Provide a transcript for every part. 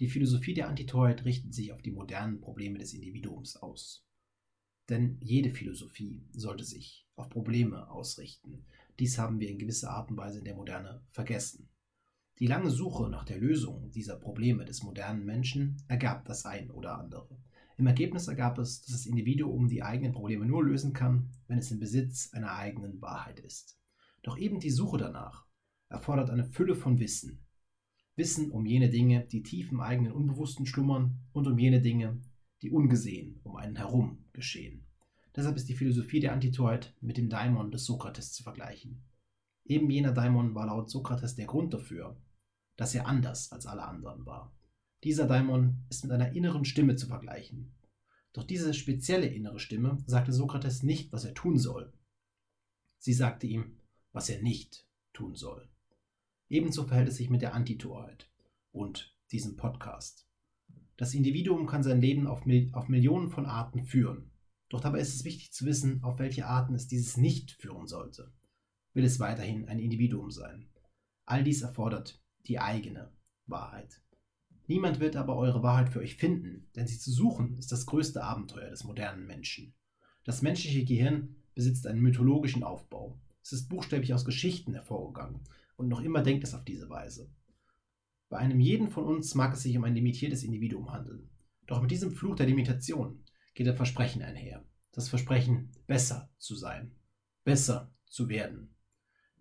Die Philosophie der Antitoheit richtet sich auf die modernen Probleme des Individuums aus. Denn jede Philosophie sollte sich auf Probleme ausrichten. Dies haben wir in gewisser Art und Weise in der Moderne vergessen. Die lange Suche nach der Lösung dieser Probleme des modernen Menschen ergab das ein oder andere. Im Ergebnis ergab es, dass das Individuum die eigenen Probleme nur lösen kann, wenn es im Besitz einer eigenen Wahrheit ist. Doch eben die Suche danach erfordert eine Fülle von Wissen. Wissen um jene Dinge, die tief im eigenen Unbewussten schlummern und um jene Dinge, die ungesehen um einen herum geschehen. Deshalb ist die Philosophie der Antitoid mit dem Daimon des Sokrates zu vergleichen. Eben jener Daimon war laut Sokrates der Grund dafür, dass er anders als alle anderen war. Dieser Daimon ist mit einer inneren Stimme zu vergleichen. Doch diese spezielle innere Stimme sagte Sokrates nicht, was er tun soll. Sie sagte ihm, was er nicht tun soll. Ebenso verhält es sich mit der Antitorheit und diesem Podcast. Das Individuum kann sein Leben auf, Mil auf Millionen von Arten führen. Doch dabei ist es wichtig zu wissen, auf welche Arten es dieses nicht führen sollte. Will es weiterhin ein Individuum sein? All dies erfordert die eigene Wahrheit. Niemand wird aber eure Wahrheit für euch finden, denn sie zu suchen ist das größte Abenteuer des modernen Menschen. Das menschliche Gehirn besitzt einen mythologischen Aufbau. Es ist buchstäblich aus Geschichten hervorgegangen und noch immer denkt es auf diese Weise. Bei einem jeden von uns mag es sich um ein limitiertes Individuum handeln. Doch mit diesem Fluch der Limitation geht ein Versprechen einher. Das Versprechen, besser zu sein, besser zu werden.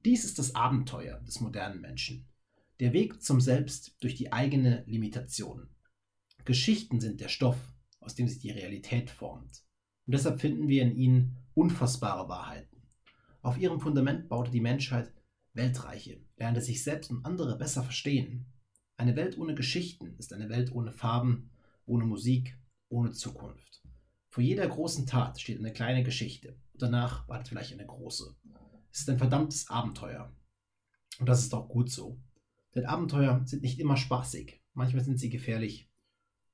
Dies ist das Abenteuer des modernen Menschen. Der Weg zum Selbst durch die eigene Limitation. Geschichten sind der Stoff, aus dem sich die Realität formt. Und deshalb finden wir in ihnen unfassbare Wahrheiten. Auf ihrem Fundament baute die Menschheit Weltreiche, lernte sich selbst und andere besser verstehen. Eine Welt ohne Geschichten ist eine Welt ohne Farben, ohne Musik, ohne Zukunft. Vor jeder großen Tat steht eine kleine Geschichte danach wartet vielleicht eine große. Es ist ein verdammtes Abenteuer. Und das ist auch gut so. Denn Abenteuer sind nicht immer spaßig. Manchmal sind sie gefährlich,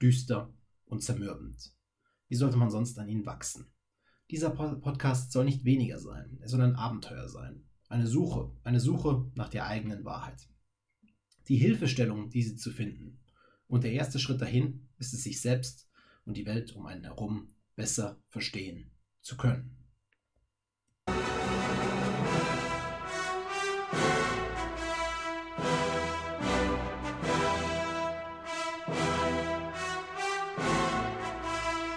düster und zermürbend. Wie sollte man sonst an ihnen wachsen? Dieser Podcast soll nicht weniger sein. Er soll ein Abenteuer sein. Eine Suche, eine Suche nach der eigenen Wahrheit. Die Hilfestellung, diese zu finden. Und der erste Schritt dahin ist es, sich selbst und die Welt um einen herum besser verstehen zu können.